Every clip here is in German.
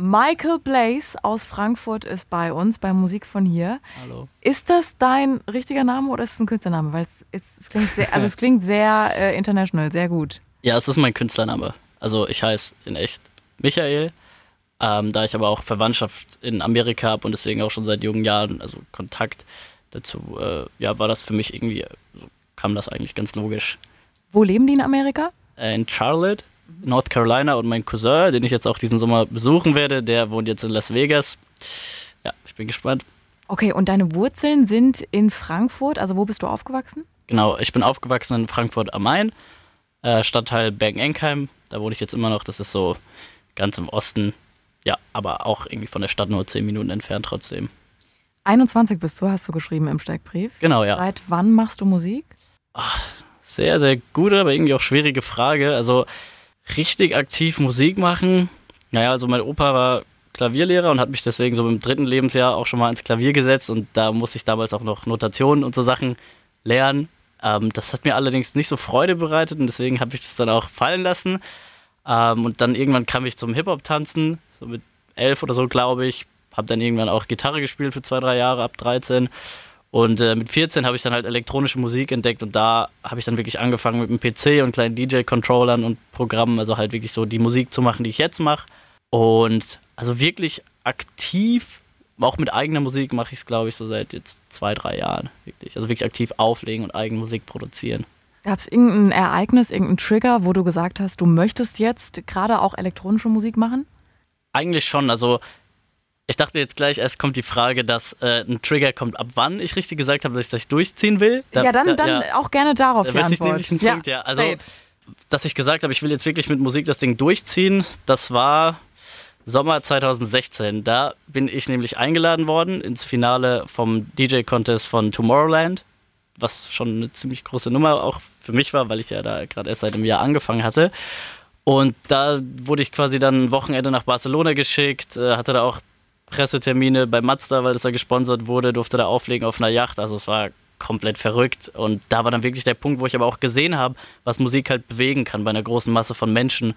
Michael Blaze aus Frankfurt ist bei uns bei Musik von hier. Hallo. Ist das dein richtiger Name oder ist es ein Künstlername? Weil es, es, es klingt sehr, also es klingt sehr äh, international, sehr gut. Ja, es ist mein Künstlername. Also ich heiße in echt Michael, ähm, da ich aber auch Verwandtschaft in Amerika habe und deswegen auch schon seit jungen Jahren, also Kontakt dazu, äh, ja, war das für mich irgendwie, so kam das eigentlich ganz logisch. Wo leben die in Amerika? Äh, in Charlotte, North Carolina und mein Cousin, den ich jetzt auch diesen Sommer besuchen werde, der wohnt jetzt in Las Vegas. Ja, ich bin gespannt. Okay, und deine Wurzeln sind in Frankfurt. Also wo bist du aufgewachsen? Genau, ich bin aufgewachsen in Frankfurt am Main, äh, Stadtteil Bergen-Enkheim. Da wohne ich jetzt immer noch. Das ist so ganz im Osten. Ja, aber auch irgendwie von der Stadt nur zehn Minuten entfernt trotzdem. 21 bist du, hast du geschrieben im Steckbrief. Genau, ja. Seit wann machst du Musik? Sehr, sehr gute, aber irgendwie auch schwierige Frage. Also richtig aktiv Musik machen. Naja, also mein Opa war Klavierlehrer und hat mich deswegen so im dritten Lebensjahr auch schon mal ins Klavier gesetzt und da musste ich damals auch noch Notationen und so Sachen lernen. Ähm, das hat mir allerdings nicht so Freude bereitet und deswegen habe ich das dann auch fallen lassen. Ähm, und dann irgendwann kam ich zum Hip-Hop-Tanzen, so mit elf oder so, glaube ich. Habe dann irgendwann auch Gitarre gespielt für zwei, drei Jahre, ab 13. Und äh, mit 14 habe ich dann halt elektronische Musik entdeckt und da habe ich dann wirklich angefangen mit einem PC und kleinen DJ-Controllern und Programmen, also halt wirklich so die Musik zu machen, die ich jetzt mache. Und also wirklich aktiv, auch mit eigener Musik mache ich es, glaube ich, so seit jetzt zwei, drei Jahren. Wirklich. Also wirklich aktiv auflegen und eigene Musik produzieren. Gab es irgendein Ereignis, irgendein Trigger, wo du gesagt hast, du möchtest jetzt gerade auch elektronische Musik machen? Eigentlich schon. Also ich dachte jetzt gleich, erst kommt die Frage, dass äh, ein Trigger kommt, ab wann ich richtig gesagt habe, dass ich das durchziehen will. Da, ja, dann, da, dann ja. auch gerne darauf da die Antwort. nämlich einen Punkt, ja. Also, dass ich gesagt habe, ich will jetzt wirklich mit Musik das Ding durchziehen, das war Sommer 2016. Da bin ich nämlich eingeladen worden ins Finale vom DJ-Contest von Tomorrowland, was schon eine ziemlich große Nummer auch für mich war, weil ich ja da gerade erst seit einem Jahr angefangen hatte. Und da wurde ich quasi dann ein Wochenende nach Barcelona geschickt, äh, hatte da auch Pressetermine bei Mazda, weil das da gesponsert wurde, durfte da auflegen auf einer Yacht. Also es war komplett verrückt. Und da war dann wirklich der Punkt, wo ich aber auch gesehen habe, was Musik halt bewegen kann bei einer großen Masse von Menschen.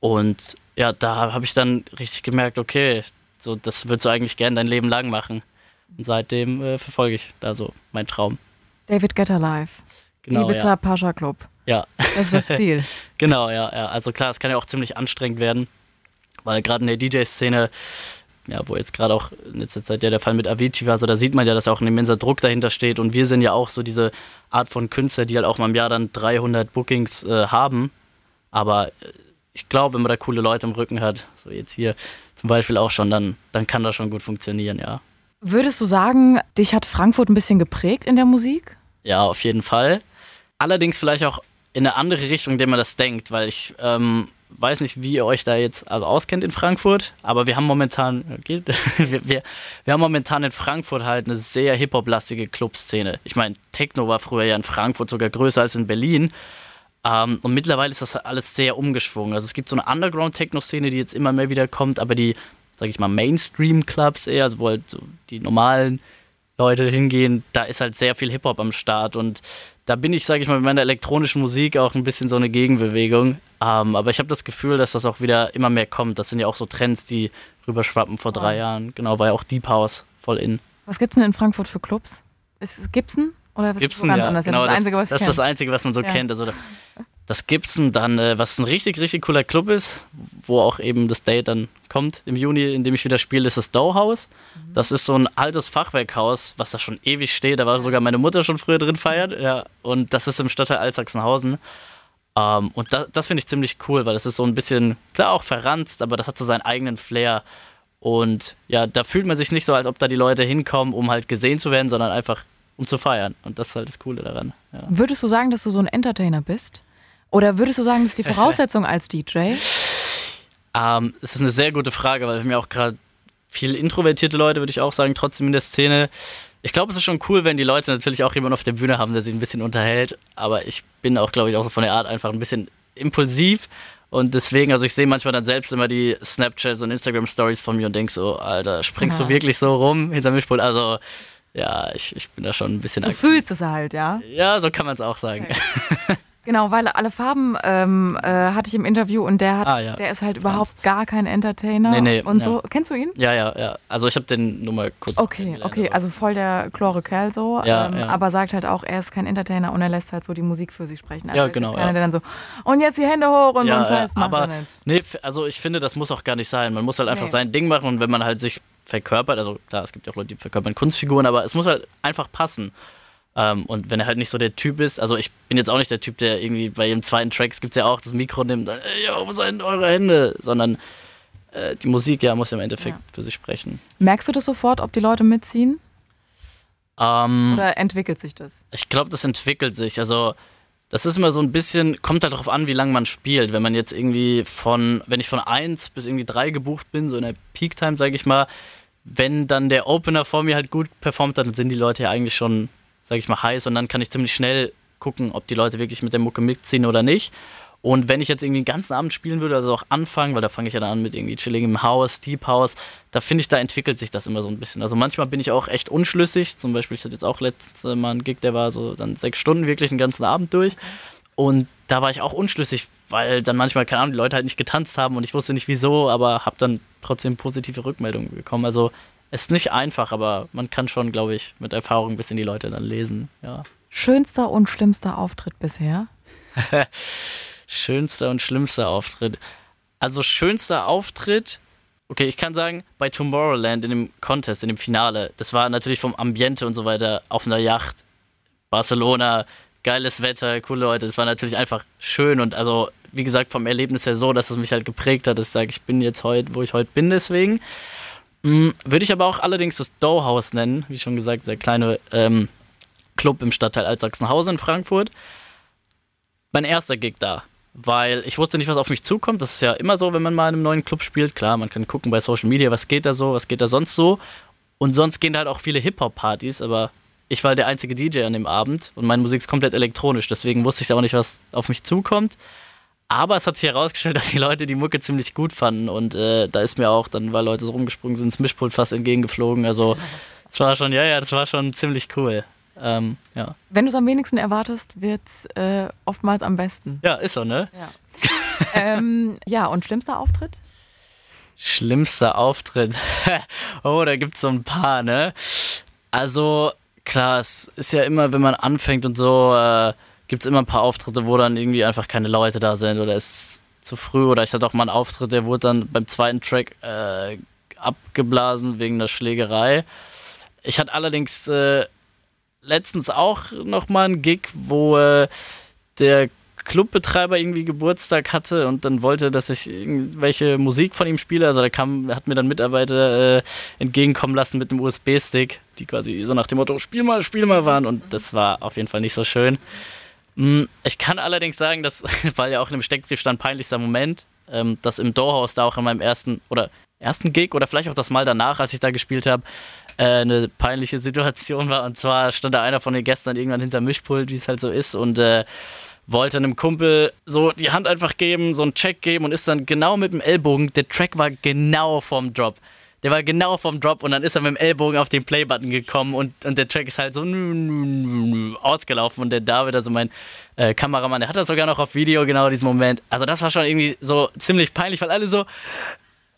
Und ja, da habe ich dann richtig gemerkt, okay, so das würdest du eigentlich gern dein Leben lang machen. Und seitdem äh, verfolge ich da so meinen Traum. David Getter Live. Genau, Ibiza ja. Pascha Club. Ja. Das ist das Ziel. genau, ja, ja. Also klar, es kann ja auch ziemlich anstrengend werden, weil gerade in der DJ-Szene, ja, wo jetzt gerade auch in letzter Zeit ja der Fall mit Avicii war, so da sieht man ja, dass auch ein immenser Druck dahinter steht und wir sind ja auch so diese Art von Künstler, die halt auch mal im Jahr dann 300 Bookings äh, haben, aber äh, ich glaube, wenn man da coole Leute im Rücken hat, so jetzt hier zum Beispiel auch schon, dann, dann kann das schon gut funktionieren, ja. Würdest du sagen, dich hat Frankfurt ein bisschen geprägt in der Musik? Ja, auf jeden Fall. Allerdings vielleicht auch in eine andere Richtung, in der man das denkt, weil ich ähm, weiß nicht, wie ihr euch da jetzt also auskennt in Frankfurt, aber wir haben momentan, okay, wir, wir, wir haben momentan in Frankfurt halt eine sehr Hip-Hop-lastige Clubszene. Ich meine, Techno war früher ja in Frankfurt sogar größer als in Berlin. Ähm, und mittlerweile ist das alles sehr umgeschwungen. Also es gibt so eine Underground-Techno-Szene, die jetzt immer mehr wieder kommt, aber die, sag ich mal, Mainstream-Clubs eher, also wo halt so die normalen Leute hingehen, da ist halt sehr viel Hip-Hop am Start und da bin ich, sage ich mal, mit meiner elektronischen Musik auch ein bisschen so eine Gegenbewegung. Ähm, aber ich habe das Gefühl, dass das auch wieder immer mehr kommt. Das sind ja auch so Trends, die rüberschwappen vor drei. Jahren. Genau, war ja auch Deep House voll in. Was gibt's denn in Frankfurt für Clubs? Ist es Gibson? Oder was ist Gibson, ganz ja. anders? Genau, das ist das Einzige, was das ist das kenn. Einzige, was man so Ja. kennt. Also da- das Gibson dann, äh, was ein richtig, richtig cooler Club ist, wo auch eben das Date dann kommt im Juni, in dem ich wieder spiele, ist das Dow House. Mhm. Das ist so ein altes Fachwerkhaus, was da schon ewig steht. Da war sogar meine Mutter schon früher drin feiern. Ja. Und das ist im Stadtteil Altsachsenhausen. Ähm, und da, das finde ich ziemlich cool, weil das ist so ein bisschen, klar auch verranzt, aber das hat so seinen eigenen Flair. Und ja, da fühlt man sich nicht so, als ob da die Leute hinkommen, um halt gesehen zu werden, sondern einfach um zu feiern. Und das ist halt das Coole daran. Ja. Würdest du sagen, dass du so ein Entertainer bist? Oder würdest du sagen, das ist die Voraussetzung als DJ? Ähm, es ist eine sehr gute Frage, weil wir haben ja auch gerade viele introvertierte Leute, würde ich auch sagen, trotzdem in der Szene. Ich glaube, es ist schon cool, wenn die Leute natürlich auch jemanden auf der Bühne haben, der sie ein bisschen unterhält. Aber ich bin auch, glaube ich, auch so von der Art einfach ein bisschen impulsiv. Und deswegen, also ich sehe manchmal dann selbst immer die Snapchats und Instagram-Stories von mir und denke so, Alter, springst Ja. du wirklich so rum hinter Mischpult? Also, ja, ich, ich bin da schon ein bisschen Du aktiv. fühlst es halt, ja? Ja, so kann man es auch sagen. Genau, weil alle Farben ähm, äh, hatte ich im Interview und der hat, Ah, ja. der ist halt Franz. überhaupt gar kein Entertainer Nee, nee, und ja. so. Kennst du ihn? Ja, ja, ja. Also ich habe den nur mal kurz Okay, okay, also voll der chlore Kerl so, Ja, ähm, aber sagt halt auch, er ist kein Entertainer und er lässt halt so die Musik für sich sprechen. Also Ja, genau, keiner, der dann so, und jetzt die Hände hoch und so Scheiß macht aber er nicht. nee, also ich finde, das muss auch gar nicht sein. Man muss halt einfach Nee. sein Ding machen und wenn man halt sich verkörpert, also klar, es gibt ja auch Leute, die verkörpern Kunstfiguren, aber es muss halt einfach passen. Ähm, und wenn er halt nicht so der Typ ist, also ich bin jetzt auch nicht der Typ, der irgendwie bei jedem zweiten Track, es gibt ja auch das Mikro nimmt, und, ey, yo, wo sind eure Hände? Sondern äh, die Musik, ja, muss ja im Endeffekt Ja. für sich sprechen. Merkst du das sofort, ob die Leute mitziehen Ähm, oder entwickelt sich das? Ich glaube, das entwickelt sich. Also, das ist immer so ein bisschen, kommt halt darauf an, wie lange man spielt. Wenn man jetzt irgendwie von, wenn ich von 1 bis irgendwie 3 gebucht bin, so in der Peak-Time, sage ich mal, wenn dann der Opener vor mir halt gut performt, dann sind die Leute ja eigentlich schon, sage ich mal, heiß und dann kann ich ziemlich schnell gucken, ob die Leute wirklich mit der Mucke mitziehen oder nicht. Und wenn ich jetzt irgendwie den ganzen Abend spielen würde, also auch anfangen, weil da fange ich ja dann an mit irgendwie Chilling im Haus, Deep House, da finde ich, da entwickelt sich das immer so ein bisschen. Also manchmal bin ich auch echt unschlüssig. Zum Beispiel, ich hatte jetzt auch letztens äh, mal einen Gig, der war so dann sechs Stunden wirklich den ganzen Abend durch. Und da war ich auch unschlüssig, weil dann manchmal, keine Ahnung, die Leute halt nicht getanzt haben und ich wusste nicht wieso, aber habe dann trotzdem positive Rückmeldungen bekommen. Also ist nicht einfach, aber man kann schon, glaube ich, mit Erfahrung ein bisschen die Leute dann lesen. Ja. Schönster und schlimmster Auftritt bisher? Schönster und schlimmster Auftritt. Also schönster Auftritt, okay, ich kann sagen, bei Tomorrowland in dem Contest, in dem Finale, das war natürlich vom Ambiente und so weiter auf einer Yacht, Barcelona, geiles Wetter, coole Leute, das war natürlich einfach schön und also, wie gesagt, vom Erlebnis her so, dass es mich halt geprägt hat, dass ich sage, ich bin jetzt heute, wo ich heute bin, deswegen. Mm, Würde ich aber auch allerdings das Dough-Haus nennen, wie schon gesagt, sehr kleine ähm, Club im Stadtteil Altsachsenhausen in Frankfurt. Mein erster Gig da, weil ich wusste nicht, was auf mich zukommt. Das ist ja immer so, wenn man mal in einem neuen Club spielt. Klar, man kann gucken bei Social Media, was geht da so, was geht da sonst so. Und sonst gehen da halt auch viele Hip-Hop-Partys, aber ich war der einzige DJ an dem Abend und meine Musik ist komplett elektronisch, deswegen wusste ich da auch nicht, was auf mich zukommt. Aber es hat sich herausgestellt, dass die Leute die Mucke ziemlich gut fanden und äh, da ist mir auch dann, weil Leute so rumgesprungen sind, das Mischpult fast entgegengeflogen. Also, das war schon, ja, ja, das war schon ziemlich cool. Ähm, ja. Wenn du es am wenigsten erwartest, wird es äh, oftmals am besten. ja, ist so, ne? Ja. ähm, ja, und schlimmster Auftritt? Schlimmster Auftritt. oh, da gibt's so ein paar, ne? Also, klar, es ist ja immer, wenn man anfängt und so, äh, gibt's immer ein paar Auftritte, wo dann irgendwie einfach keine Leute da sind oder es ist zu früh. Oder ich hatte auch mal einen Auftritt, der wurde dann beim zweiten Track äh, abgeblasen wegen der Schlägerei. Ich hatte allerdings äh, letztens auch noch mal einen Gig, wo äh, der Clubbetreiber irgendwie Geburtstag hatte und dann wollte, dass ich irgendwelche Musik von ihm spiele. Also da kam, hat mir dann Mitarbeiter äh, entgegenkommen lassen mit einem USB-Stick, die quasi so nach dem Motto Spiel mal, Spiel mal waren und das war auf jeden Fall nicht so schön. Mm, Ich kann allerdings sagen, dass, weil ja auch in dem Steckbrief stand, peinlichster Moment, ähm, dass im Doorhaus da auch in meinem ersten oder ersten Gig oder vielleicht auch das Mal danach, als ich da gespielt habe, äh, eine peinliche Situation war. Und zwar stand da einer von den Gästen irgendwann hinter Mischpult, wie es halt so ist, und äh, wollte einem Kumpel so die Hand einfach geben, so einen Check geben und ist dann genau mit dem Ellbogen, der Track war genau vorm Drop. Der war genau vom Drop und dann ist er mit dem Ellbogen auf den Play-Button gekommen und, und der Track ist halt so ausgelaufen und der David, also mein äh, Kameramann, der hat das sogar noch auf Video, genau diesen Moment. Also das war schon irgendwie so ziemlich peinlich, weil alle so,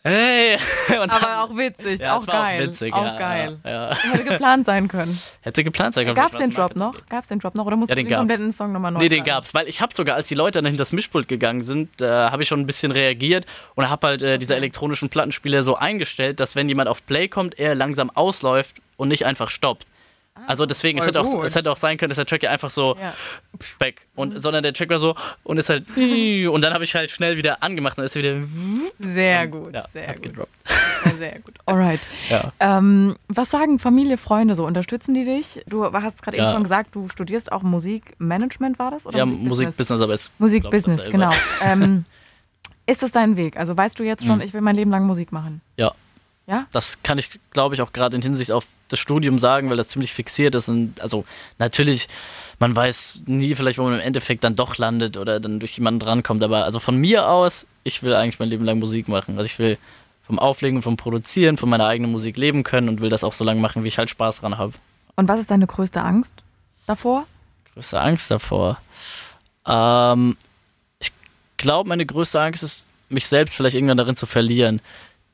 hey. Aber auch witzig, ja, auch geil. Auch witzig, auch ja, geil. Ja. Hätte geplant sein können. Hätte geplant sein können. Gab es vielleicht den Drop noch? Marketing. Gab es den Drop noch? Oder musst Ja, du den den gab's. kompletten Song nochmal neu Nee, den gab's, weil ich habe sogar, als die Leute dann hinter das Mischpult gegangen sind, da habe ich schon ein bisschen reagiert und habe halt äh, diese elektronischen Plattenspieler so eingestellt, dass wenn jemand auf Play kommt, er langsam ausläuft und nicht einfach stoppt. Also deswegen, es hätte, auch, es hätte auch sein können, dass der Track ja einfach so Ja. weg und sondern der Track war so und ist halt und dann habe ich halt schnell wieder angemacht und ist wieder Sehr gut, ja, sehr gut. gedroppt. Sehr, sehr gut. Alright. Ja. Ähm, was sagen Familie, Freunde so? Unterstützen die dich? Du hast gerade eben schon gesagt, du studierst auch Musikmanagement, war das? Oder Ja, Musikbusiness? Musikbusiness, aber es Musikbusiness, dasselbe. genau. ähm, ist das dein Weg? Also weißt du jetzt schon, Mhm. ich will mein Leben lang Musik machen? Ja. Ja? Das kann ich, glaube ich, auch gerade in Hinsicht auf das Studium sagen, weil das ziemlich fixiert ist. Und also natürlich, man weiß nie vielleicht, wo man im Endeffekt dann doch landet oder dann durch jemanden drankommt. Aber also von mir aus, ich will eigentlich mein Leben lang Musik machen. Also ich will vom Auflegen vom Produzieren, von meiner eigenen Musik leben können und will das auch so lange machen, wie ich halt Spaß dran habe. Und was ist deine größte Angst davor? Größte Angst davor. Ähm, ich glaube, meine größte Angst ist, mich selbst vielleicht irgendwann darin zu verlieren.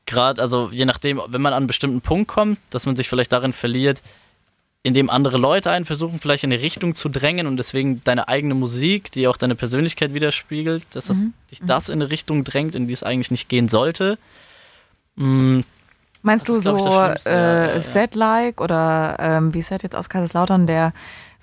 Gerade, also je nachdem, wenn man an einen bestimmten Punkt kommt, dass man sich vielleicht darin verliert, indem andere Leute einen versuchen, vielleicht in eine Richtung zu drängen und deswegen deine eigene Musik, die auch deine Persönlichkeit widerspiegelt, dass das, mhm. dich das in eine Richtung drängt, in die es eigentlich nicht gehen sollte. Mhm. Meinst das du ist, so äh, Set-like oder ähm, wie Set jetzt aus Kaiserslautern, der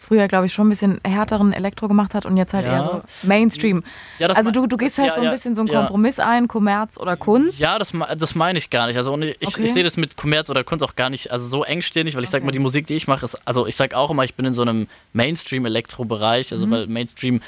früher, glaube ich, schon ein bisschen härteren Elektro gemacht hat und jetzt halt ja. eher so Mainstream. Ja, also du, du gehst das, halt so ein bisschen so einen Kompromiss ein, Kommerz oder Kunst. Ja, das, das meine ich gar nicht. Also ich, okay. ich sehe das mit Kommerz oder Kunst auch gar nicht also so engstirnig, weil ich okay. sage mal, die Musik, die ich mache, ist, also ich sage auch immer, ich bin in so einem Mainstream-Elektro-Bereich, also mhm. weil Mainstream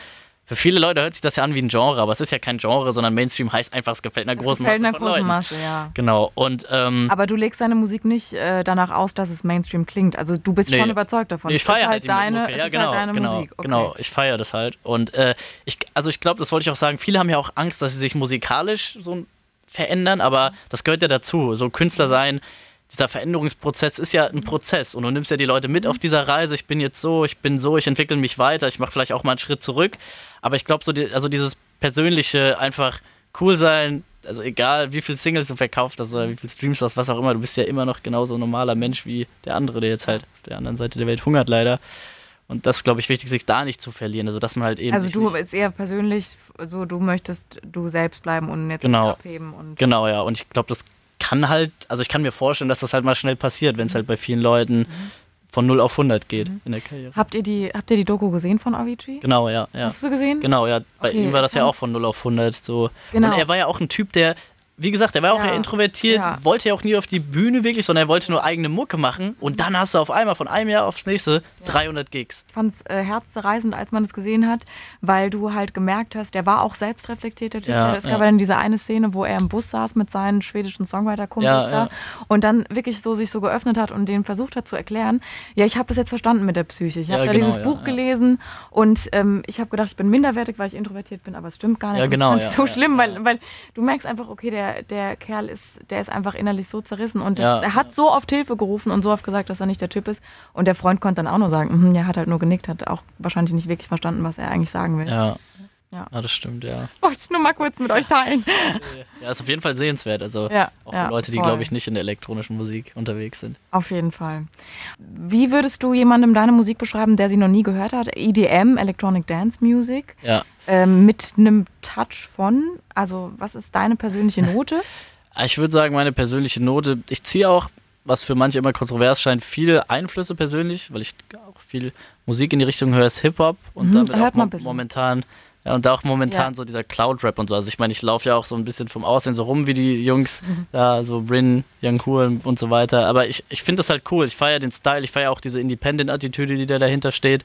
für viele Leute hört sich das ja an wie ein Genre, aber es ist ja kein Genre, sondern Mainstream heißt einfach, es gefällt einer es großen gefällt Masse. Einer großen Leuten. Masse, ja. Genau. Und, ähm, aber du legst deine Musik nicht äh, danach aus, dass es Mainstream klingt. Also du bist nee. schon überzeugt davon. Nee, ich feiere halt, halt deine, Mucke. Ja, halt genau, halt deine genau, Musik. Okay. Genau, ich feiere das halt. Und äh, ich, also ich glaube, das wollte ich auch sagen, viele haben ja auch Angst, dass sie sich musikalisch so verändern, aber das gehört ja dazu. So Künstler sein dieser Veränderungsprozess ist ja ein Prozess und du nimmst ja die Leute mit auf dieser Reise. Ich bin jetzt so, ich bin so, ich entwickle mich weiter, ich mache vielleicht auch mal einen Schritt zurück. Aber ich glaube, so die, also dieses persönliche, einfach cool sein, also egal wie viele Singles du verkauft hast oder wie viele Streams du hast, was auch immer, du bist ja immer noch genauso ein normaler Mensch wie der andere, der jetzt halt auf der anderen Seite der Welt hungert leider. Und das glaube ich, wichtig, sich da nicht zu verlieren. Also, dass man halt eben. Also, du bist eher persönlich, so du möchtest du selbst bleiben und jetzt genau, abheben. Und genau, ja. Und ich glaube, das kann halt, also ich kann mir vorstellen, dass das halt mal schnell passiert, wenn es halt bei vielen Leuten von 0 auf 100 geht mhm. in der Karriere. Habt ihr die, habt ihr die Doku gesehen von Avicii? Genau, ja, ja. Hast du gesehen? Genau, ja. Bei okay, ihm war das ja auch von 0 auf 100 so. Genau. Und er war ja auch ein Typ, der wie gesagt, er war auch ja. eher introvertiert, ja. wollte ja auch nie auf die Bühne wirklich, sondern er wollte nur eigene Mucke machen. Und dann hast du auf einmal von einem Jahr aufs nächste ja. 300 Gigs. Ich fand es äh, herzzerreißend, als man das gesehen hat, weil du halt gemerkt hast, der war auch selbstreflektiert, der Typ. es gab ja dann diese eine Szene, wo er im Bus saß mit seinen schwedischen Songwriter-Kumpels da und dann wirklich so sich so geöffnet hat und denen versucht hat zu erklären, ja, ich habe das jetzt verstanden mit der Psyche. Ich habe da genau, dieses Buch gelesen und ähm, ich habe gedacht, ich bin minderwertig, weil ich introvertiert bin, aber es stimmt gar nicht. Ja, genau, das fand ich so schlimm, Weil, weil du merkst einfach, okay, der der, Kerl ist, der ist einfach innerlich so zerrissen und das, ja. er hat so oft Hilfe gerufen und so oft gesagt, dass er nicht der Typ ist. Und der Freund konnte dann auch nur sagen, mm, er hat halt nur genickt, hat auch wahrscheinlich nicht wirklich verstanden, was er eigentlich sagen will. Ja. Ja. ja, das stimmt, ja. Wollte ich nur mal kurz mit euch teilen. Ja, ist auf jeden Fall sehenswert. Also ja, auch für ja, Leute, die, glaube ich, nicht in der elektronischen Musik unterwegs sind. Auf jeden Fall. Wie würdest du jemandem deine Musik beschreiben, der sie noch nie gehört hat? EDM, Electronic Dance Music. Ja. Ähm, mit einem Touch von, also was ist deine persönliche Note? ich würde sagen, meine persönliche Note, ich ziehe auch, was für manche immer kontrovers scheint, viele Einflüsse persönlich, weil ich auch viel Musik in die Richtung höre, ist Hip-Hop und mhm, damit auch mo momentan ja, und da auch momentan ja. so dieser Cloud-Rap und so. Also ich meine, ich laufe ja auch so ein bisschen vom Aussehen so rum wie die Jungs, da so Rin, Young Cool und so weiter. Aber ich, ich finde das halt cool. Ich feiere den Style, ich feiere auch diese Independent-Attitüde, die da dahinter steht.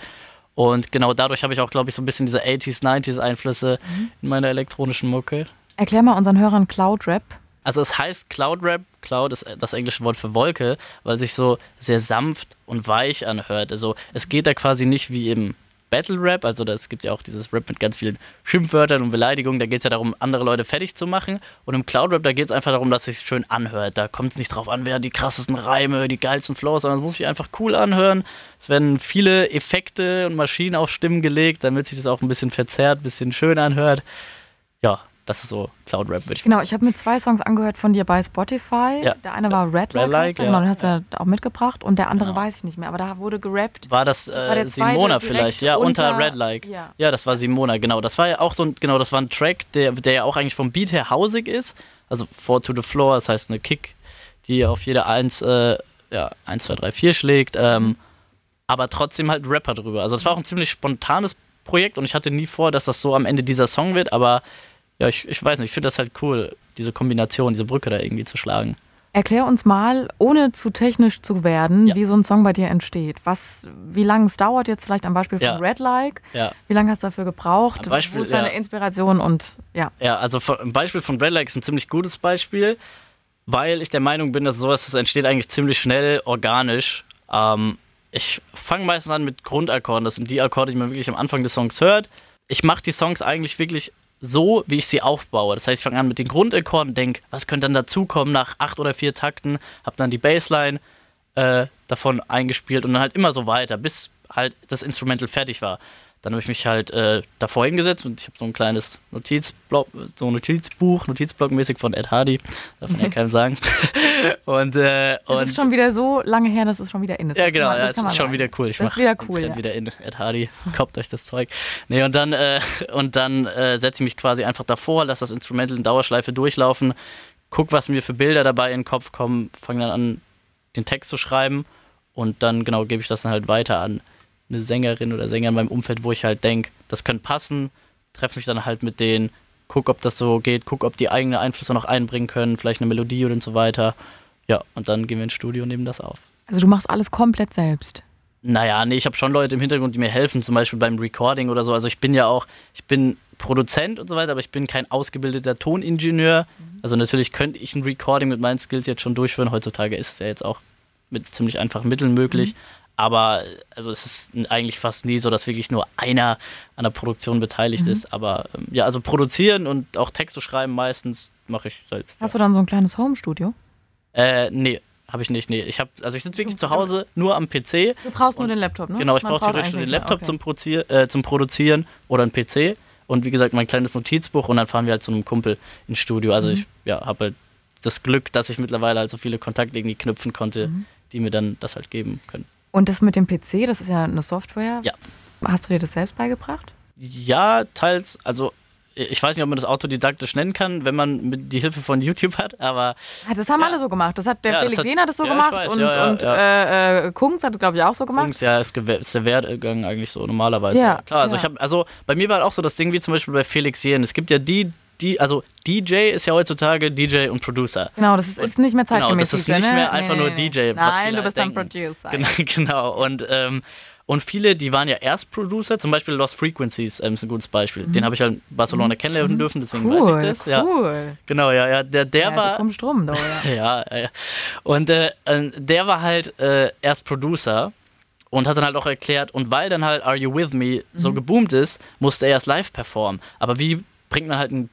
Und genau dadurch habe ich auch, glaube ich, so ein bisschen diese 80s, 90s Einflüsse mhm. in meiner elektronischen Mucke. Erklär mal unseren Hörern Cloud-Rap. Also es heißt Cloud Rap, Cloud ist das englische Wort für Wolke, weil sich so sehr sanft und weich anhört. Also es geht da quasi nicht wie im Battle Rap, also es gibt ja auch dieses Rap mit ganz vielen Schimpfwörtern und Beleidigungen, da geht es ja darum, andere Leute fertig zu machen. Und im Cloud Rap, da geht es einfach darum, dass es sich schön anhört. Da kommt es nicht drauf an, wer die krassesten Reime, die geilsten Flows, sondern es muss sich einfach cool anhören. Es werden viele Effekte und Maschinen auf Stimmen gelegt, damit sich das auch ein bisschen verzerrt, ein bisschen schön anhört. Ja, das ist so Cloud Rap, würde ich Genau, ich habe mir zwei Songs angehört von dir bei Spotify. Ja. Der eine war Red, Red Like, ja. genau, den hast du ja auch mitgebracht. Und der andere genau. weiß ich nicht mehr, aber da wurde gerappt. War das, das war äh, Simona vielleicht? Ja, unter, unter Red Like. Ja. ja, das war Simona, genau. Das war ja auch so ein, genau, das war ein Track, der, der ja auch eigentlich vom Beat her hausig ist. Also Four to the Floor, das heißt eine Kick, die auf jede Eins, äh, ja, 1, 2, 3, 4 schlägt. Ähm, aber trotzdem halt Rapper drüber. Also es war auch ein ziemlich spontanes Projekt und ich hatte nie vor, dass das so am Ende dieser Song wird, aber ja, ich, ich weiß nicht, ich finde das halt cool, diese Kombination, diese Brücke da irgendwie zu schlagen. Erklär uns mal, ohne zu technisch zu werden, ja. wie so ein Song bei dir entsteht. Was, wie lange es dauert jetzt vielleicht am Beispiel von ja. Red Like? Ja. Wie lange hast du dafür gebraucht? Beispiel, Wo ist deine Inspiration und ja. Ja, also ein Beispiel von Red Like ist ein ziemlich gutes Beispiel, weil ich der Meinung bin, dass sowas das entsteht eigentlich ziemlich schnell organisch. Ähm, ich fange meistens an mit Grundakkorden. Das sind die Akkorde, die man wirklich am Anfang des Songs hört. Ich mache die Songs eigentlich wirklich so, wie ich sie aufbaue. Das heißt, ich fange an mit den Grundakkorden, denke, was könnte dann dazukommen nach acht oder vier Takten, habe dann die Bassline äh, davon eingespielt und dann halt immer so weiter, bis halt das Instrumental fertig war. Dann habe ich mich halt äh, davor hingesetzt und ich habe so ein kleines Notizblock, so ein Notizbuch, Notizblock-mäßig von Ed Hardy, darf man ja keinem sagen. und, äh, und das ist schon wieder so lange her, dass es schon wieder in ist. Ja, genau, ja, das, ist schon wieder cool. Ich das ist wieder cool. Ja. wieder in Ed Hardy, kauft euch das Zeug. Nee, und dann, äh, und dann äh, setze ich mich quasi einfach davor, lasse das Instrumental in Dauerschleife durchlaufen, guck, was mir für Bilder dabei in den Kopf kommen, fange dann an, den Text zu schreiben und dann, genau, gebe ich das dann halt weiter an eine Sängerin oder Sänger in meinem Umfeld, wo ich halt denke, das könnte passen, treffe mich dann halt mit denen, guck, ob das so geht, guck, ob die eigene Einflüsse noch einbringen können, vielleicht eine Melodie und so weiter. Ja, und dann gehen wir ins Studio und nehmen das auf. Also du machst alles komplett selbst? Naja, nee, ich habe schon Leute im Hintergrund, die mir helfen, zum Beispiel beim Recording oder so. Also ich bin ja auch, ich bin Produzent und so weiter, aber ich bin kein ausgebildeter Toningenieur. Mhm. Also natürlich könnte ich ein Recording mit meinen Skills jetzt schon durchführen. Heutzutage ist es ja jetzt auch mit ziemlich einfachen Mitteln möglich. Mhm. Aber also es ist eigentlich fast nie so, dass wirklich nur einer an der Produktion beteiligt mhm. ist. Aber ähm, ja, also produzieren und auch Texte schreiben meistens mache ich selbst. Hast ja. du dann so ein kleines Home-Studio? Äh, nee, habe ich nicht. Nee, ich habe also ich sitze wirklich zu Hause nur am PC. Du brauchst nur den Laptop, ne? Genau, ich brauche theoretisch nur den Laptop okay. zum, Prozier, äh, zum Produzieren oder ein PC und wie gesagt mein kleines Notizbuch und dann fahren wir halt zu einem Kumpel ins Studio. Also mhm. ich ja, habe halt das Glück, dass ich mittlerweile halt so viele Kontakte irgendwie knüpfen konnte, mhm. die mir dann das halt geben können. Und das mit dem PC, das ist ja eine Software. Ja. Hast du dir das selbst beigebracht? Ja, teils. Also ich weiß nicht, ob man das autodidaktisch nennen kann, wenn man die Hilfe von YouTube hat, aber. Ja, das haben ja. alle so gemacht. Das hat der ja, Felix hat, Sehner das so gemacht weiß, und, und äh, äh, Kungs hat es, glaube ich, auch so gemacht. Kungs, ja, ist, ist der Werdegang eigentlich so normalerweise. Ja, klar. Also ich habe, also bei mir war halt auch so das Ding wie zum Beispiel bei Felix Jen. Es gibt ja die, die, also DJ ist ja heutzutage DJ und Producer. Genau, das ist, ist nicht mehr zeitgemäß. Genau, das ist nicht mehr einfach nee, nur DJ. Nein, du bist dann Producer. Genau, genau. Und, ähm, und viele, die waren ja erst Producer, zum Beispiel Lost Frequencies ähm, ist ein gutes Beispiel. Mhm. Den habe ich halt in Barcelona mhm. kennenlernen dürfen, deswegen cool, weiß ich das. Ja. Cool. Genau, ja, ja. Der, der ja, war. kommst rum, da, ja. ja, ja. Und äh, der war halt äh, erst Producer und hat dann halt auch erklärt, und weil dann halt Are You With Me so mhm. geboomt ist, musste er erst live performen. Aber wie bringt man halt einen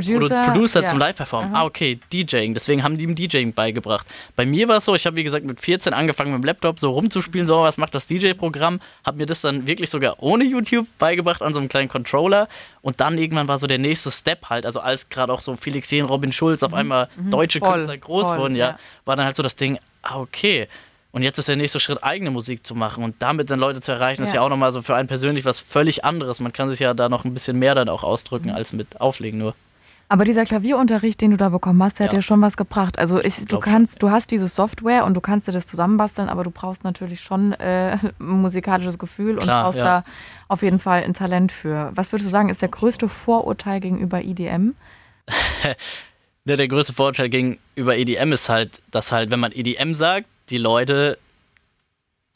Producer, Producer ja. zum Live-Performen. Ah, okay, DJing. Deswegen haben die ihm DJing beigebracht. Bei mir war es so, ich habe wie gesagt mit 14 angefangen mit dem Laptop so rumzuspielen, so was macht das DJ-Programm. Habe mir das dann wirklich sogar ohne YouTube beigebracht an so einem kleinen Controller. Und dann irgendwann war so der nächste Step halt, also als gerade auch so Felix Jen, Robin Schulz auf mhm. einmal mhm. deutsche voll, Künstler groß voll, wurden, ja, ja, war dann halt so das Ding, ah, okay. Und jetzt ist der nächste Schritt, eigene Musik zu machen und damit dann Leute zu erreichen, ja. ist ja auch nochmal so für einen persönlich was völlig anderes. Man kann sich ja da noch ein bisschen mehr dann auch ausdrücken, mhm. als mit Auflegen nur. Aber dieser Klavierunterricht, den du da bekommen hast, der ja. hat dir schon was gebracht. Also ich, du kannst, du hast diese Software und du kannst dir das zusammenbasteln, aber du brauchst natürlich schon äh, ein musikalisches Gefühl Klar, und brauchst ja. da auf jeden Fall ein Talent für. Was würdest du sagen, ist der größte Vorurteil gegenüber EDM? ja, der größte Vorurteil gegenüber EDM ist halt, dass halt, wenn man EDM sagt, die Leute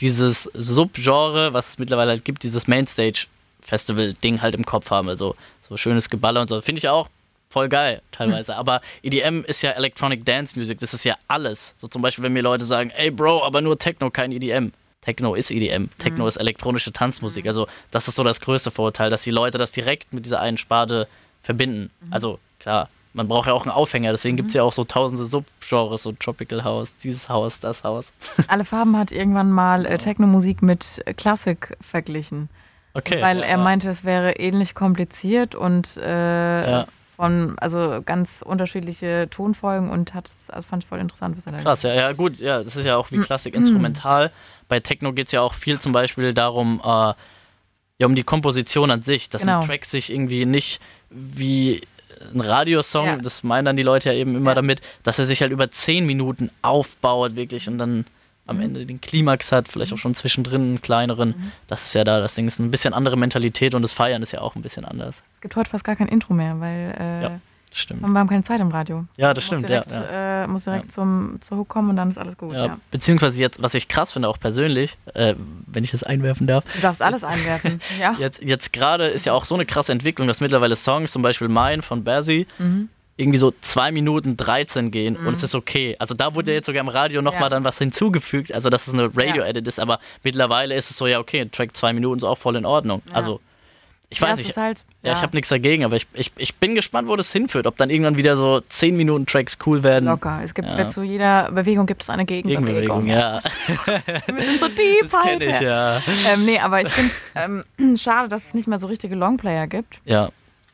dieses Subgenre, was es mittlerweile halt gibt, dieses Mainstage-Festival-Ding halt im Kopf haben. Also so schönes Geballer und so. Finde ich auch voll geil teilweise. Hm. Aber EDM ist ja Electronic Dance Music, das ist ja alles. So zum Beispiel, wenn mir Leute sagen, ey Bro, aber nur Techno, kein EDM. Techno ist EDM. Techno mhm. ist elektronische Tanzmusik. Also das ist so das größte Vorurteil, dass die Leute das direkt mit dieser einen Sparte verbinden. Mhm. Also klar, man braucht ja auch einen Aufhänger, deswegen mhm. gibt es ja auch so tausende Subgenres, so Tropical House, dieses Haus, das Haus. Alle Farben hat irgendwann mal äh, Techno-Musik mit Klassik verglichen. Okay. Weil ja, er meinte, es wäre ähnlich kompliziert und äh, ja von, also ganz unterschiedliche Tonfolgen und hat es, also fand ich voll interessant, was er da Krass, ja, ja, gut, ja, das ist ja auch wie mm. Klassik instrumental. Bei Techno geht es ja auch viel zum Beispiel darum, äh, ja, um die Komposition an sich, dass genau. ein Track sich irgendwie nicht wie ein Radiosong, ja. das meinen dann die Leute ja eben immer ja. damit, dass er sich halt über zehn Minuten aufbaut, wirklich, und dann am mhm. Ende den Klimax hat, vielleicht auch schon zwischendrin einen kleineren. Mhm. Das ist ja da, das Ding ist ein bisschen andere Mentalität und das Feiern ist ja auch ein bisschen anders. Es gibt heute fast gar kein Intro mehr, weil äh, ja, stimmt. wir haben keine Zeit im Radio. Ja, das stimmt, direkt, ja. Äh, muss direkt ja. zum, zur Hook kommen und dann ist alles gut. Ja, Beziehungsweise jetzt, was ich krass finde, auch persönlich, äh, wenn ich das einwerfen darf. Du darfst alles einwerfen, ja. Jetzt, jetzt gerade ist ja auch so eine krasse Entwicklung, dass mittlerweile Songs, zum Beispiel mein von Bersi, mhm irgendwie so 2 Minuten 13 gehen mhm. und es ist okay. Also da wurde jetzt sogar im Radio nochmal ja. dann was hinzugefügt, also dass es eine Radio-Edit ja. ist, aber mittlerweile ist es so, ja, okay, Track 2 Minuten ist auch voll in Ordnung. Ja. Also ich weiß nicht. Halt, ja, ich habe nichts dagegen, aber ich, ich, ich bin gespannt, wo das hinführt. Ob dann irgendwann wieder so 10 Minuten Tracks cool werden. Locker. Es gibt zu jeder Bewegung gibt es eine Gegenbewegung. Gegenbewegung ja. Wir sind so deep das heute. Ich, ja. Ähm, nee, aber ich finde es ähm, schade, dass es nicht mehr so richtige Longplayer gibt. Ja.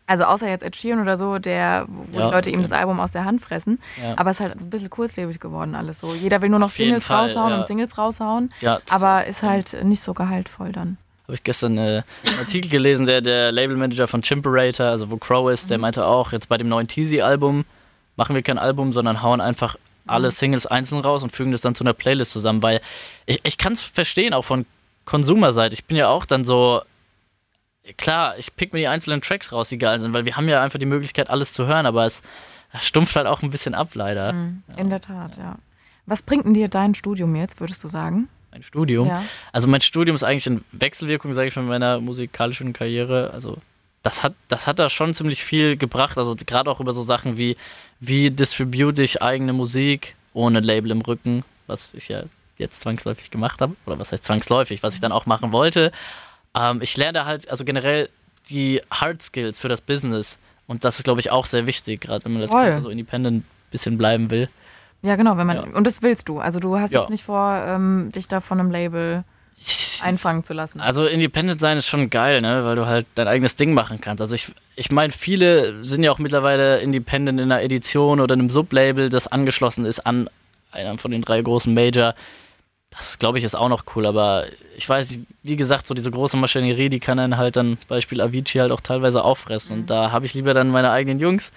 Also außer jetzt Ed Sheeran oder so, der, wo ja, die Leute okay. ihm das Album aus der Hand fressen. Ja. Aber es ist halt ein bisschen kurzlebig geworden alles so. Jeder will nur noch Auf Singles raushauen ja. und Singles raushauen. Ja, aber ist halt nicht so gehaltvoll dann. Habe ich gestern äh, einen Artikel gelesen, der der Labelmanager von Chimperator, also wo Crow ist, der mhm. meinte auch, jetzt bei dem neuen Teasy-Album machen wir kein Album, sondern hauen einfach alle mhm. Singles einzeln raus und fügen das dann zu einer Playlist zusammen, weil ich, ich kann es verstehen, auch von Konsumerseite. Ich bin ja auch dann so, klar, ich pick mir die einzelnen Tracks raus, die geil sind, weil wir haben ja einfach die Möglichkeit, alles zu hören, aber es stumpft halt auch ein bisschen ab, leider. Mhm, in der Tat, ja. Was bringt denn dir dein Studium jetzt, würdest du sagen? Mein Studium? Ja. Also mein Studium ist eigentlich in Wechselwirkung, sage ich mal, in meiner musikalischen Karriere. Also das hat, das hat da schon ziemlich viel gebracht. Also gerade auch über so Sachen wie, wie distribute ich eigene Musik ohne Label im Rücken, was ich ja jetzt zwangsläufig gemacht habe. Oder was heißt zwangsläufig, was ich dann auch machen wollte. Ähm, ich lerne halt, also generell die Hard Skills für das Business. Und das ist, glaube ich, auch sehr wichtig, gerade wenn man das Ganze so independent ein bisschen bleiben will. Ja, genau, wenn man. Ja. Und das willst du. Also du hast ja. jetzt nicht vor, ähm, dich da von einem Label einfangen zu lassen. Also independent sein ist schon geil, ne? Weil du halt dein eigenes Ding machen kannst. Also ich, ich meine, viele sind ja auch mittlerweile independent in einer Edition oder einem Sublabel, das angeschlossen ist an einer von den drei großen Major. Das, glaube ich, ist auch noch cool, aber ich weiß, wie gesagt, so diese große Maschinerie, die kann dann halt dann, Beispiel Avicii, halt auch teilweise auffressen. Mhm. Und da habe ich lieber dann meine eigenen Jungs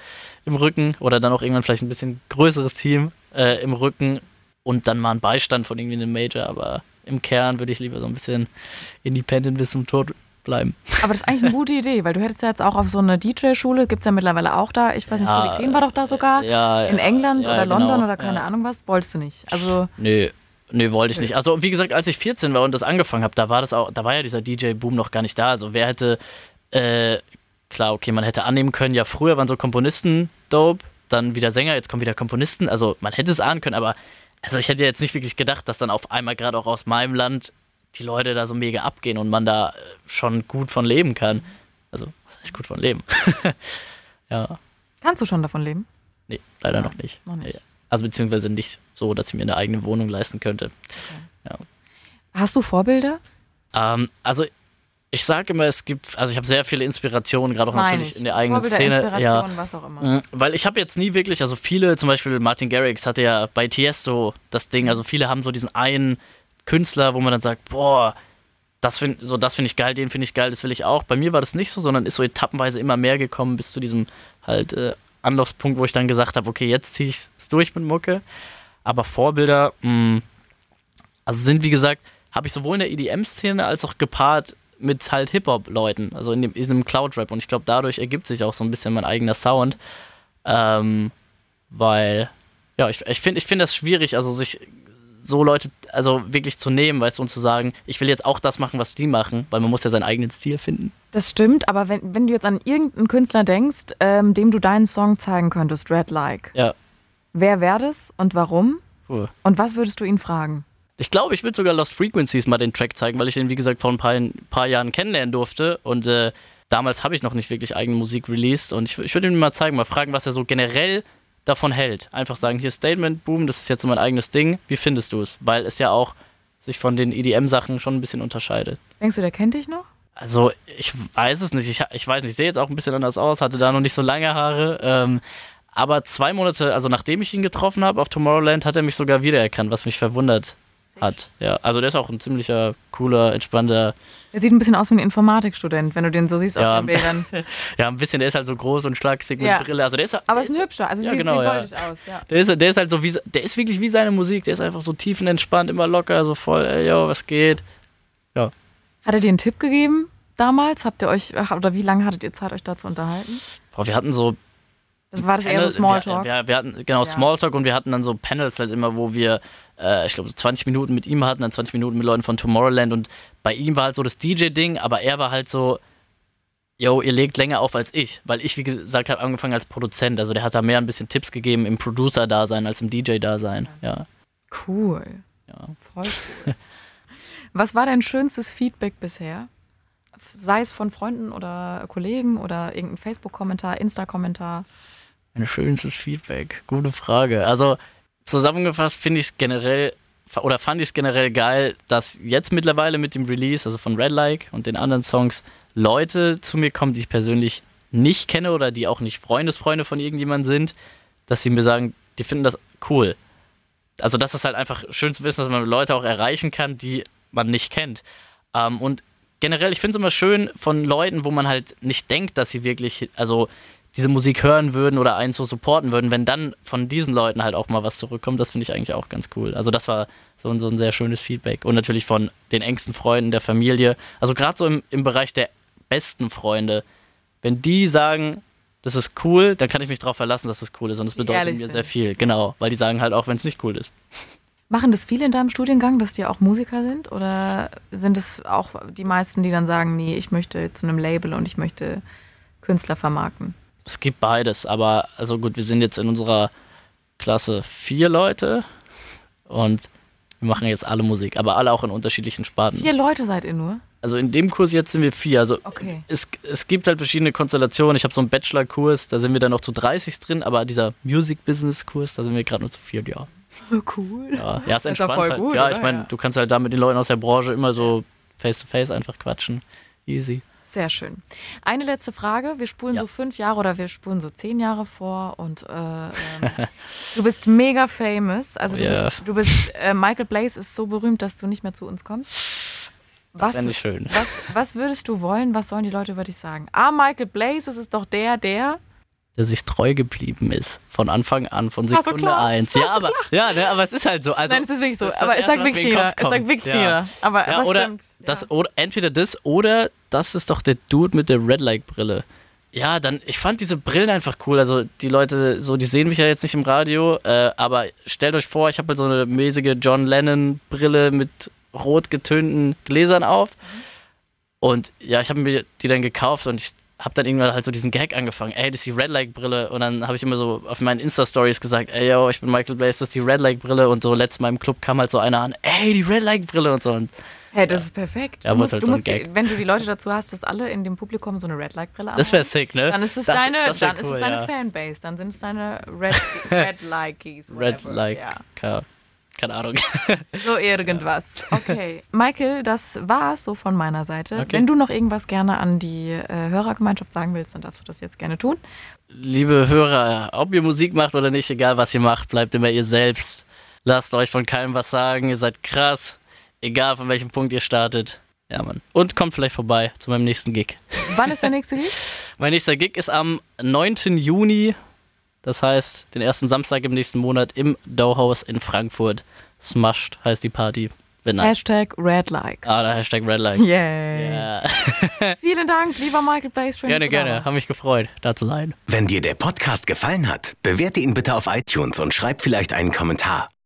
im Rücken oder dann auch irgendwann vielleicht ein bisschen größeres Team äh, im Rücken und dann mal einen Beistand von irgendwie einem Major, aber im Kern würde ich lieber so ein bisschen independent bis zum Tod bleiben. Aber das ist eigentlich eine gute Idee, weil du hättest ja jetzt auch auf so eine DJ-Schule, gibt es ja mittlerweile auch da, ich weiß nicht, ja, Felix war doch da sogar, ja, in England ja, oder genau, London oder keine Ahnung was, wolltest du nicht. Also Nö. Nö, wollte ich nicht. Also wie gesagt, als ich 14 war und das angefangen habe, da war das auch, da war ja dieser DJ-Boom noch gar nicht da. Also wer hätte, äh, klar, okay, man hätte annehmen können, ja früher waren so Komponisten dope, dann wieder Sänger, jetzt kommen wieder Komponisten. Also man hätte es ahnen können, aber also ich hätte jetzt nicht wirklich gedacht, dass dann auf einmal gerade auch aus meinem Land die Leute da so mega abgehen und man da äh, schon gut von leben kann. Also, was heißt gut von leben? ja. Kannst du schon davon leben? Nee, leider Nein, noch nicht. Noch nicht. Also beziehungsweise nicht so, dass ich mir eine eigene Wohnung leisten könnte. Okay. Ja. Hast du Vorbilder? Ähm, also ich sage immer, es gibt, also ich habe sehr viele Inspirationen, gerade auch Meine natürlich ich. in der eigenen Szene. Ja, was auch immer. Mhm. Weil ich habe jetzt nie wirklich, also viele, zum Beispiel Martin Garrix hatte ja bei Tiesto das Ding, also viele haben so diesen einen Künstler, wo man dann sagt, boah, das finde so, find ich geil, den finde ich geil, das will ich auch. Bei mir war das nicht so, sondern ist so etappenweise immer mehr gekommen bis zu diesem halt äh, Anlaufspunkt, wo ich dann gesagt habe, okay, jetzt ziehe ich es durch mit Mucke. Aber Vorbilder, mh, mm, also sind wie gesagt, habe ich sowohl in der EDM-Szene als auch gepaart mit halt Hip-Hop-Leuten, also in, dem, in diesem Cloud-Rap. Und ich glaube, dadurch ergibt sich auch so ein bisschen mein eigener Sound. Ähm, weil, ja, ich, ich finde ich find das schwierig, also sich so Leute, also wirklich zu nehmen, weißt du, und zu sagen, ich will jetzt auch das machen, was die machen, weil man muss ja seinen eigenen Stil finden. Das stimmt, aber wenn, wenn du jetzt an irgendeinen Künstler denkst, ähm, dem du deinen Song zeigen könntest, Red Like, ja. wer wäre das und warum? Puh. Und was würdest du ihn fragen? Ich glaube, ich würde sogar Lost Frequencies mal den Track zeigen, weil ich den, wie gesagt, vor ein paar, ein paar Jahren kennenlernen durfte. Und äh, damals habe ich noch nicht wirklich eigene Musik released. Und ich, ich würde ihm mal zeigen, mal fragen, was er so generell davon hält. Einfach sagen, hier Statement, boom, das ist jetzt so mein eigenes Ding. Wie findest du es? Weil es ja auch sich von den EDM-Sachen schon ein bisschen unterscheidet. Denkst du, der kennt dich noch? Also, ich weiß es nicht. Ich, ich weiß nicht, ich sehe jetzt auch ein bisschen anders aus, hatte da noch nicht so lange Haare. Ähm, aber zwei Monate, also nachdem ich ihn getroffen habe auf Tomorrowland, hat er mich sogar wiedererkannt, was mich verwundert hat. Ja, also der ist auch ein ziemlicher cooler, entspannter. Der sieht ein bisschen aus wie ein Informatikstudent, wenn du den so siehst ja. auf den Bildern. ja, ein bisschen, der ist halt so groß und schlagsig ja. mit Brille. Also der ist, Aber ist ein hübscher, also ja, genau, ja. aus. Ja. Der, ist, der ist halt so wie, der ist wirklich wie seine Musik. Der ist einfach so tiefenentspannt, immer locker, so voll, ey, yo, was geht. Ja. Hat er dir einen Tipp gegeben damals? Habt ihr euch, oder wie lange hattet ihr Zeit, euch da zu unterhalten? Boah, wir hatten so das war das eher so Smalltalk? Wir, wir, wir, hatten, genau, ja. Smalltalk und wir hatten dann so Panels halt immer, wo wir, äh, ich glaube, so 20 Minuten mit ihm hatten, dann 20 Minuten mit Leuten von Tomorrowland und bei ihm war halt so das DJ-Ding, aber er war halt so, yo, ihr legt länger auf als ich, weil ich, wie gesagt, habe angefangen als Produzent, also der hat da mehr ein bisschen Tipps gegeben im Producer-Dasein als im DJ-Dasein, ja. Cool. Ja. Voll cool. Was war dein schönstes Feedback bisher sei es von Freunden oder Kollegen oder irgendein Facebook-Kommentar, Insta-Kommentar? Ein schönstes Feedback. Gute Frage. Also zusammengefasst finde ich es generell oder fand ich es generell geil, dass jetzt mittlerweile mit dem Release, also von Red Like und den anderen Songs, Leute zu mir kommen, die ich persönlich nicht kenne oder die auch nicht Freundesfreunde von irgendjemandem sind, dass sie mir sagen, die finden das cool. Also das ist halt einfach schön zu wissen, dass man Leute auch erreichen kann, die man nicht kennt. Ähm, und generell, ich finde es immer schön von Leuten, wo man halt nicht denkt, dass sie wirklich, also diese Musik hören würden oder einen so supporten würden, wenn dann von diesen Leuten halt auch mal was zurückkommt, das finde ich eigentlich auch ganz cool. Also das war so ein, so ein sehr schönes Feedback. Und natürlich von den engsten Freunden der Familie. Also gerade so im, im Bereich der besten Freunde, wenn die sagen, das ist cool, dann kann ich mich darauf verlassen, dass das cool ist. Und das bedeutet mir sind. sehr viel. Genau, weil die sagen halt auch, wenn es nicht cool ist. Machen das viele in deinem Studiengang, dass die auch Musiker sind? Oder sind es auch die meisten, die dann sagen, nee, ich möchte zu einem Label und ich möchte Künstler vermarkten? Es gibt beides, aber also gut, wir sind jetzt in unserer Klasse vier Leute und wir machen jetzt alle Musik, aber alle auch in unterschiedlichen Sparten. Vier Leute seid ihr nur? Also in dem Kurs jetzt sind wir vier. Also okay. es, es gibt halt verschiedene Konstellationen. Ich habe so einen Bachelor-Kurs, da sind wir dann noch zu 30 drin, aber dieser Music-Business-Kurs, da sind wir gerade nur zu vier, ja. Oh, cool. Ja, ja entspannt. Ist voll halt. gut, ja, ich meine, ja. du kannst halt da mit den Leuten aus der Branche immer so face-to-face -face einfach quatschen. Easy. Sehr schön. Eine letzte Frage. Wir spulen ja. so fünf Jahre oder wir spulen so zehn Jahre vor und äh, ähm, du bist mega famous. Also du yeah. bist, du bist äh, Michael Blaze ist so berühmt, dass du nicht mehr zu uns kommst. Was, das nicht schön. Was, was würdest du wollen? Was sollen die Leute über dich sagen? Ah, Michael Blaze, das ist doch der, der der sich treu geblieben ist. Von Anfang an, von Sekunde so eins. Ja, aber, ja, ne, aber es ist halt so. Also, Nein, es ist wirklich so. Aber es sagt wirklich jeder. Es sagt wirklich jeder. Aber, ja, aber oder, stimmt. Das, ja. oder entweder das oder das ist doch der Dude mit der Red Light Brille. Ja, dann, ich fand diese Brillen einfach cool. Also die Leute, so, die sehen mich ja jetzt nicht im Radio, äh, aber stellt euch vor, ich habe halt so eine mäßige John Lennon Brille mit rot getönten Gläsern auf. Und ja, ich habe mir die dann gekauft und ich habe dann irgendwann halt so diesen Gag angefangen, ey, das ist die Red Light Brille und dann habe ich immer so auf meinen Insta-Stories gesagt, ey, yo, ich bin Michael Blaze, das ist die Red Light Brille und so letztes Mal im Club kam halt so einer an, ey, die Red Light Brille und so und Hey, das ja. ist perfekt. Ja, du musst, halt du musst wenn du die Leute dazu hast, dass alle in dem Publikum so eine Red Light Brille haben. Das wäre sick, ne? Dann ist es das, deine, das dann cool, ist es deine ja. Fanbase, dann sind es deine Red, Red Likies. Red Like, ja keine Ahnung. So irgendwas. Okay. Michael, das war's so von meiner Seite. Okay. Wenn du noch irgendwas gerne an die äh, Hörergemeinschaft sagen willst, dann darfst du das jetzt gerne tun. Liebe Hörer, ob ihr Musik macht oder nicht, egal was ihr macht, bleibt immer ihr selbst. Lasst euch von keinem was sagen, ihr seid krass. Egal von welchem Punkt ihr startet. Ja, Mann. Und kommt vielleicht vorbei zu meinem nächsten Gig. Wann ist der nächste Gig? mein nächster Gig ist am 9. Juni das heißt, den ersten Samstag im nächsten Monat im Dauhaus in Frankfurt. Smushed heißt die Party. Hashtag Redlike. Ah, der Hashtag Redlike. Yay. Yeah. Vielen Dank, lieber Michael Blaze. Gerne, gerne. Habe mich gefreut, da zu sein. Wenn dir der Podcast gefallen hat, bewerte ihn bitte auf iTunes und schreib vielleicht einen Kommentar.